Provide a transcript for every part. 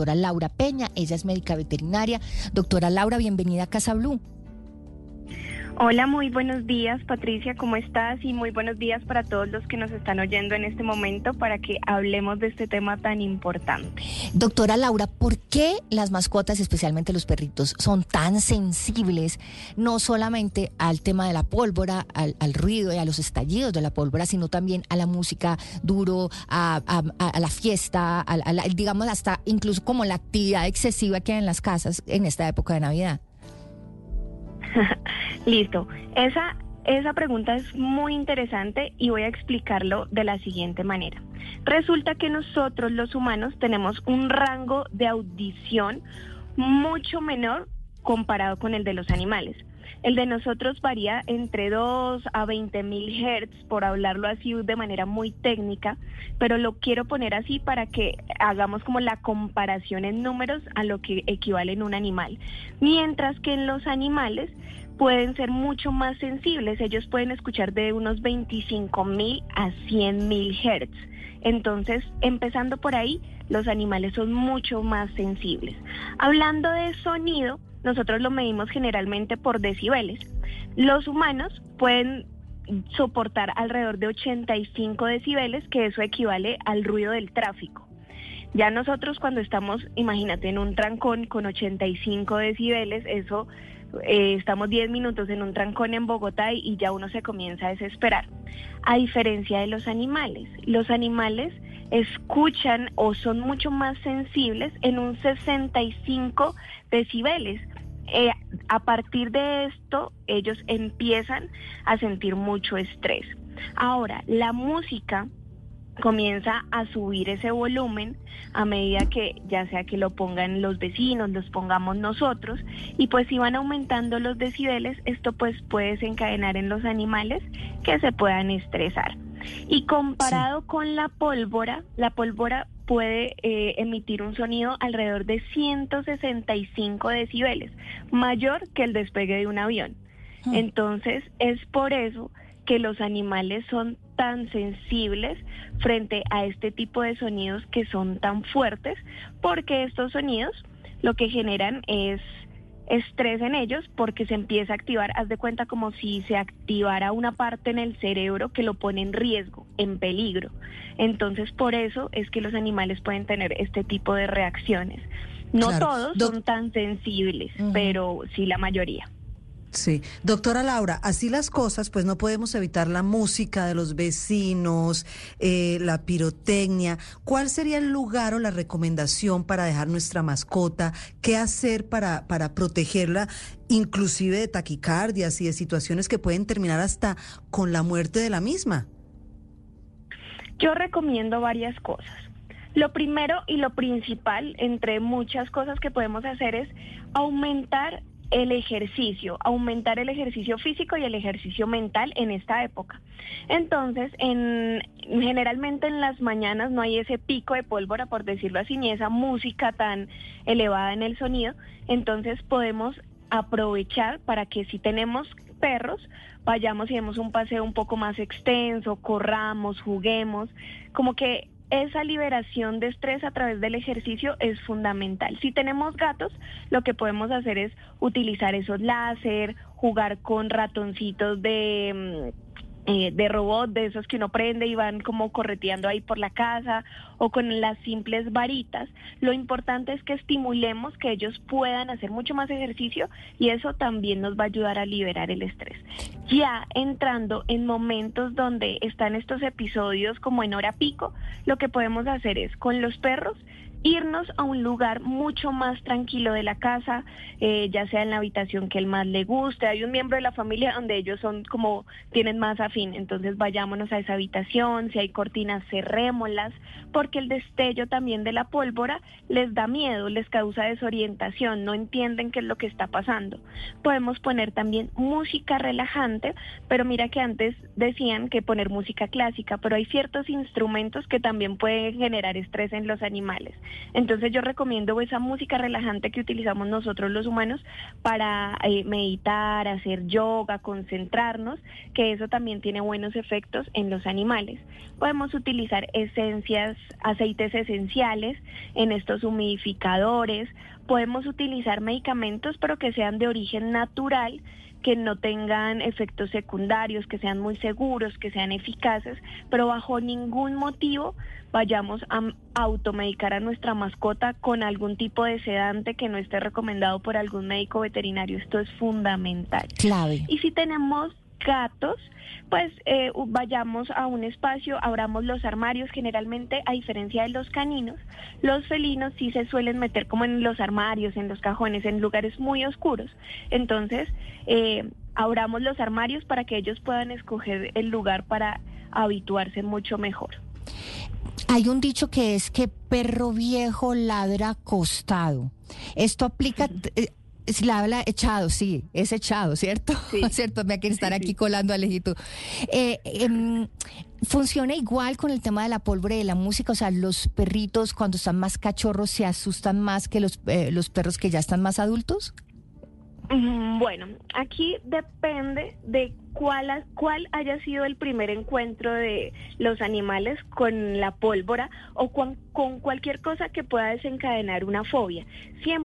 Doctora Laura Peña, ella es médica veterinaria. Doctora Laura, bienvenida a Casa Blue. Hola, muy buenos días Patricia, ¿cómo estás? Y muy buenos días para todos los que nos están oyendo en este momento para que hablemos de este tema tan importante. Doctora Laura, ¿por qué las mascotas, especialmente los perritos, son tan sensibles no solamente al tema de la pólvora, al, ruido y a los estallidos de la pólvora, sino también a la música duro, a, la fiesta, a, digamos hasta incluso como la actividad excesiva que hay en las casas en esta época de Navidad? Listo. Esa, esa pregunta es muy interesante y voy a explicarlo de la siguiente manera. Resulta que nosotros los humanos tenemos un rango de audición mucho menor comparado con el de los animales. El de nosotros varía entre 2 a 20 mil hertz, por hablarlo así de manera muy técnica, pero lo quiero poner así para que hagamos como la comparación en números a lo que equivale en un animal. Mientras que en los animales pueden ser mucho más sensibles, ellos pueden escuchar de unos 25 mil a 100 mil hertz. Entonces, empezando por ahí, los animales son mucho más sensibles. Hablando de sonido, nosotros lo medimos generalmente por decibeles. Los humanos pueden soportar alrededor de 85 decibeles, que eso equivale al ruido del tráfico. Ya nosotros cuando estamos, imagínate, en un trancón con 85 decibeles, eso eh, estamos 10 minutos en un trancón en Bogotá y, ya uno se comienza a desesperar. A diferencia de los animales, los animales escuchan o son mucho más sensibles en un 65 decibeles. Eh, a partir de esto, ellos empiezan a sentir mucho estrés. Ahora, la música comienza a subir ese volumen a medida que ya sea que lo pongan los vecinos, los pongamos nosotros y pues si van aumentando los decibeles, esto pues puede desencadenar en los animales que se puedan estresar. Y comparado con la pólvora, la pólvora puede eh, emitir un sonido alrededor de 165 decibeles, mayor que el despegue de un avión. Hmm. Entonces, es por eso que los animales son tan sensibles frente a este tipo de sonidos que son tan fuertes, porque estos sonidos lo que generan es estrés en ellos porque se empieza a activar, haz de cuenta como si se activara una parte en el cerebro que lo pone en riesgo, en peligro. Entonces, por eso es que los animales pueden tener este tipo de reacciones. No todos son tan sensibles, pero sí la mayoría. Sí, doctora Laura, así las cosas, pues no podemos evitar la música de los vecinos, eh, la pirotecnia. ¿Cuál sería el lugar o la recomendación para dejar nuestra mascota? ¿Qué hacer para, para protegerla, inclusive de taquicardias y de situaciones que pueden terminar hasta con la muerte de la misma? Yo recomiendo varias cosas. Lo primero y lo principal, entre muchas cosas que podemos hacer, es aumentar el ejercicio, aumentar el ejercicio físico y el ejercicio mental en esta época. Entonces, en, generalmente en las mañanas no hay ese pico de pólvora, por decirlo así, ni esa música tan elevada en el sonido. Entonces podemos aprovechar para que si tenemos perros, vayamos y demos un paseo un poco más extenso, corramos, juguemos, como que esa liberación de estrés a través del ejercicio es fundamental. Si tenemos gatos, lo que podemos hacer es utilizar esos láser, jugar con ratoncitos de mm, eh, de robot, de esos que uno prende y van como correteando ahí por la casa o con las simples varitas. Lo importante es que estimulemos que ellos puedan hacer mucho más ejercicio y eso también nos va a ayudar a liberar el estrés. Ya entrando en momentos donde están estos episodios como en hora pico, lo que podemos hacer es con los perros irnos a un lugar mucho más tranquilo de la casa, eh, ya sea en la habitación que el más le guste. Hay un miembro de la familia donde ellos son como tienen más afín, entonces vayámonos a esa habitación, si hay cortinas cerrémoslas, porque el destello también de la pólvora les da miedo, les causa desorientación, no entienden qué es lo que está pasando. Podemos poner también música relajante, pero mira que antes decían que poner música clásica, pero hay ciertos instrumentos que también pueden generar estrés en los animales. Entonces yo recomiendo esa música relajante que utilizamos nosotros los humanos para eh, meditar, hacer yoga, concentrarnos, que eso también tiene buenos efectos en los animales. Podemos utilizar esencias, aceites esenciales en estos humidificadores, podemos utilizar medicamentos pero que sean de origen natural que no tengan efectos secundarios, que sean muy seguros, que sean eficaces, pero bajo ningún motivo vayamos a automedicar a nuestra mascota con algún tipo de sedante que no esté recomendado por algún médico veterinario. Esto es fundamental. Clave. Y si tenemos gatos, pues eh, vayamos a un espacio, abramos los armarios. Generalmente, a diferencia de los caninos, los felinos sí se suelen meter como en los armarios, en los cajones, en lugares muy oscuros. Entonces, eh, abramos los armarios para que ellos puedan escoger el lugar para habituarse mucho mejor. Hay un dicho que es que perro viejo ladra acostado. Esto aplica, si la habla echado, sí, es echado, ¿cierto? Sí. ¿Cierto? Me hay que estar aquí colando Alejito. Eh, em, ¿Funciona igual con el tema de la pólvora y de la música? O sea, los perritos cuando están más cachorros se asustan más que los, eh, los perros que ya están más adultos? Mm, Bueno, aquí depende de cuál, cuál haya sido el primer encuentro de los animales con la pólvora o con, con cualquier cosa que pueda desencadenar una fobia. Siempre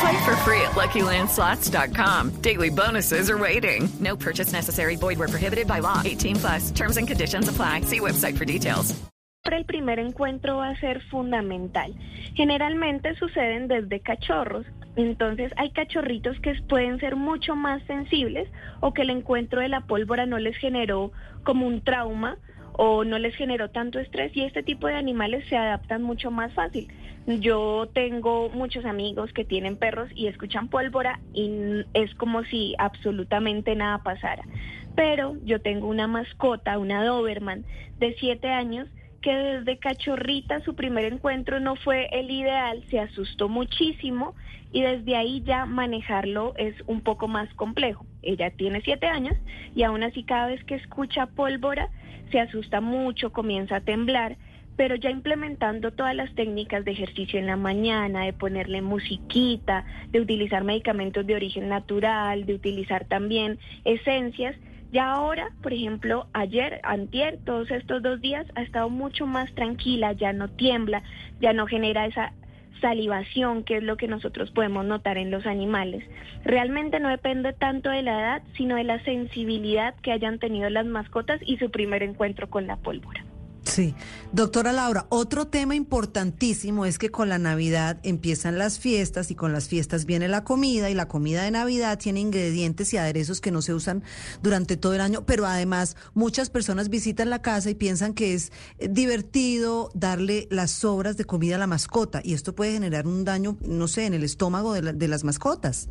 Play for free at LuckyLandSlots.com. Daily bonuses are waiting. No purchase necessary. Void where prohibited by law. 18 plus. Terms and conditions apply. See website for details. el primer encuentro va a ser fundamental. Generalmente suceden desde cachorros. Entonces hay cachorritos que pueden ser mucho más sensibles o que el encuentro de la pólvora no les generó como un trauma o no les generó tanto estrés y este tipo de animales se adaptan mucho más fácil. Yo tengo muchos amigos que tienen perros y escuchan pólvora y es como si absolutamente nada pasara. Pero yo tengo una mascota, una Doberman de siete años que desde cachorrita su primer encuentro no fue el ideal, se asustó muchísimo y desde ahí ya manejarlo es un poco más complejo. Ella tiene siete años y aún así cada vez que escucha pólvora se asusta mucho, comienza a temblar, pero ya implementando todas las técnicas de ejercicio en la mañana, de ponerle musiquita, de utilizar medicamentos de origen natural, de utilizar también esencias, ya ahora, por ejemplo, ayer, antier, todos estos dos días ha estado mucho más tranquila, ya no tiembla, ya no genera esa salivación, que es lo que nosotros podemos notar en los animales. Realmente no depende tanto de la edad, sino de la sensibilidad que hayan tenido las mascotas y su primer encuentro con la pólvora. Sí. Doctora Laura, otro tema importantísimo es que con la Navidad empiezan las fiestas y con las fiestas viene la comida y la comida de Navidad tiene ingredientes y aderezos que no se usan durante todo el año, pero además muchas personas visitan la casa y piensan que es eh, divertido darle las sobras de comida a la mascota y esto puede generar un daño, no sé, en el estómago de, la- de las mascotas.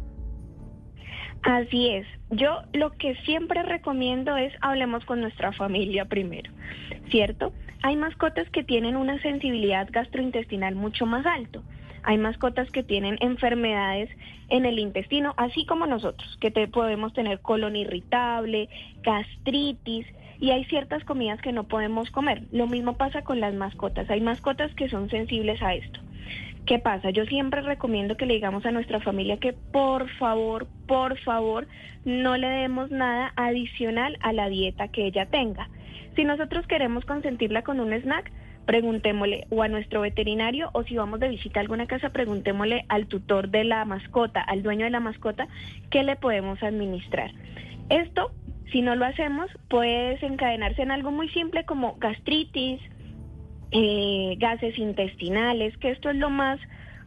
Así es. Yo lo que siempre recomiendo es hablemos con nuestra familia primero, ¿cierto? Hay mascotas que tienen una sensibilidad gastrointestinal mucho más alto. Hay mascotas que tienen enfermedades en el intestino, así como nosotros, que podemos tener colon irritable, gastritis, y hay ciertas comidas que no podemos comer. Lo mismo pasa con las mascotas. Hay mascotas que son sensibles a esto. ¿Qué pasa? Yo siempre recomiendo que le digamos a nuestra familia que por favor, por favor, no le demos nada adicional a la dieta que ella tenga. Si nosotros queremos consentirla con un snack, preguntémosle o a nuestro veterinario o si vamos de visita a alguna casa, preguntémosle al tutor de la mascota, al dueño de la mascota, qué le podemos administrar. Esto Si no lo hacemos, puede desencadenarse en algo muy simple como gastritis, eh, gases intestinales, que esto es lo más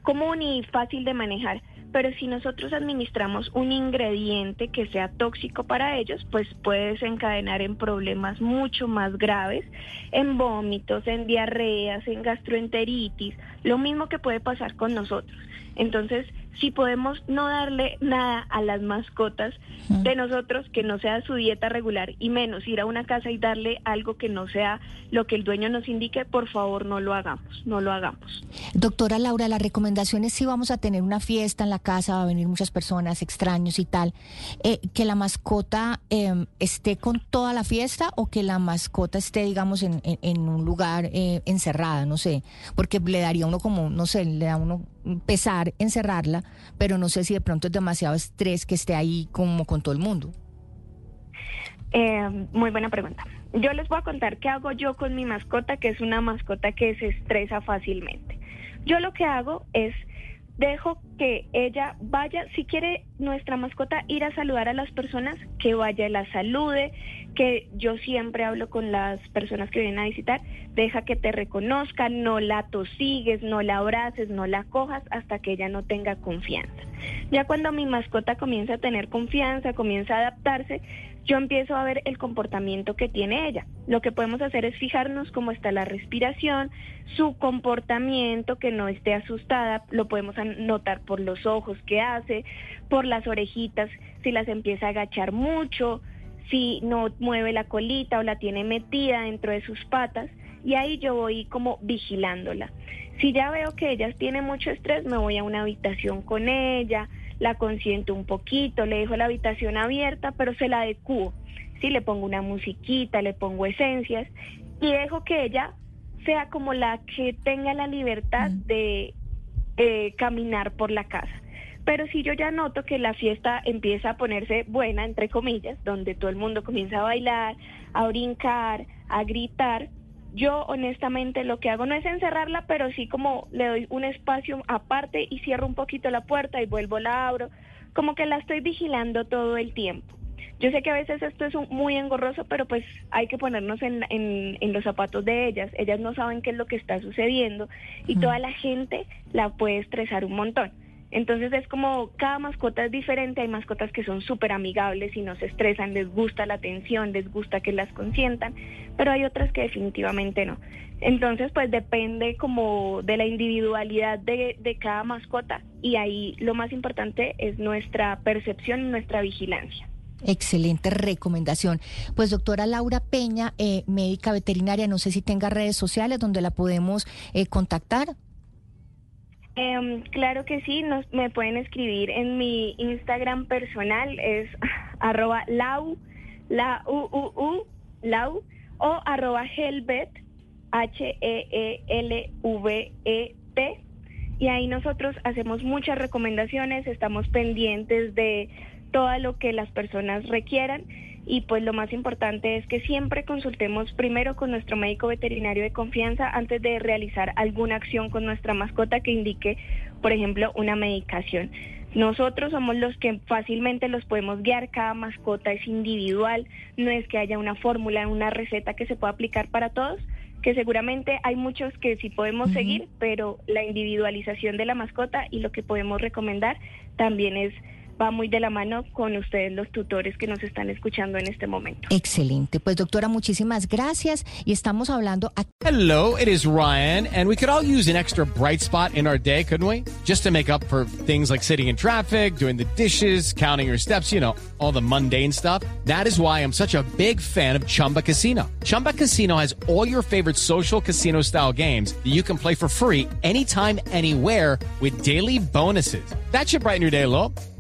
común y fácil de manejar. Pero si nosotros administramos un ingrediente que sea tóxico para ellos, pues puede desencadenar en problemas mucho más graves, en vómitos, en diarreas, en gastroenteritis, lo mismo que puede pasar con nosotros. Entonces, si podemos no darle nada a las mascotas de nosotros que no sea su dieta regular y menos ir a una casa y darle algo que no sea lo que el dueño nos indique, por favor no lo hagamos, no lo hagamos. Doctora Laura, la recomendación es si vamos a tener una fiesta en la casa, va a venir muchas personas, extraños y tal, eh, que la mascota eh, esté con toda la fiesta o que la mascota esté, digamos, en, en, en un lugar eh, encerrada, no sé, porque le daría uno como, no sé, le da uno pesar encerrarla, pero no sé si de pronto es demasiado estrés que esté ahí como con todo el mundo. Eh, muy buena pregunta. Yo les voy a contar qué hago yo con mi mascota, que es una mascota que se estresa fácilmente. Yo lo que hago es dejo que ella vaya, si quiere nuestra mascota ir a saludar a las personas, que vaya la salude, que yo siempre hablo con las personas que vienen a visitar, deja que te reconozcan, no la tosigues, no la abraces, no la cojas hasta que ella no tenga confianza. Ya cuando mi mascota comienza a tener confianza, comienza a adaptarse, yo empiezo a ver el comportamiento que tiene ella. Lo que podemos hacer es fijarnos cómo está la respiración, su comportamiento, que no esté asustada, lo podemos notar por los ojos que hace, por las orejitas, si las empieza a agachar mucho, si no mueve la colita o la tiene metida dentro de sus patas, y ahí yo voy como vigilándola. Si ya veo que ella tiene mucho estrés, me voy a una habitación con ella, la consiento un poquito, le dejo la habitación abierta, pero se la adecuo. Sí, le pongo una musiquita, le pongo esencias y dejo que ella sea como la que tenga la libertad de eh, caminar por la casa. Pero si yo ya noto que la fiesta empieza a ponerse buena, entre comillas, donde todo el mundo comienza a bailar, a brincar, a gritar, yo honestamente lo que hago no es encerrarla, pero sí como le doy un espacio aparte y cierro un poquito la puerta y vuelvo la abro, como que la estoy vigilando todo el tiempo. Yo sé que a veces esto es muy engorroso, pero pues hay que ponernos en, en, los zapatos de ellas. Ellas no saben qué es lo que está sucediendo y toda la gente la puede estresar un montón. Entonces es como cada mascota es diferente, hay mascotas que son súper amigables y no se estresan, les gusta la atención, les gusta que las consientan, pero hay otras que definitivamente no. Entonces pues depende como de la individualidad de, cada mascota y ahí lo más importante es nuestra percepción y nuestra vigilancia. Excelente recomendación. Pues doctora Laura Peña, eh, médica veterinaria, no sé si tenga redes sociales donde la podemos eh, contactar. Eh, claro que sí, nos, me pueden escribir en mi Instagram personal, es arroba lau, la u, u, u, lau, o arroba helvet, H-E-E-L-V-E-T. Y ahí nosotros hacemos muchas recomendaciones, estamos pendientes de todo lo que las personas requieran y pues lo más importante es que siempre consultemos primero con nuestro médico veterinario de confianza antes de realizar alguna acción con nuestra mascota que indique, por ejemplo, una medicación. Nosotros somos los que fácilmente los podemos guiar, cada mascota es individual, no es que haya una fórmula, una receta que se pueda aplicar para todos, que seguramente hay muchos que sí podemos seguir, pero la individualización de la mascota y lo que podemos recomendar también es va muy de la mano con ustedes los tutores que nos están escuchando en este momento. Excelente. Pues doctora, muchísimas gracias y estamos hablando aquí. Hello, it is Ryan and we could all use an extra bright spot in our day, couldn't we? Just to make up for things like sitting in traffic, doing the dishes, counting your steps, you know, all the mundane stuff. That is why I'm such a big fan of Chumba Casino. Chumba Casino has all your favorite social casino style games that you can play for free anytime anywhere with daily bonuses. That should brighten your day a little.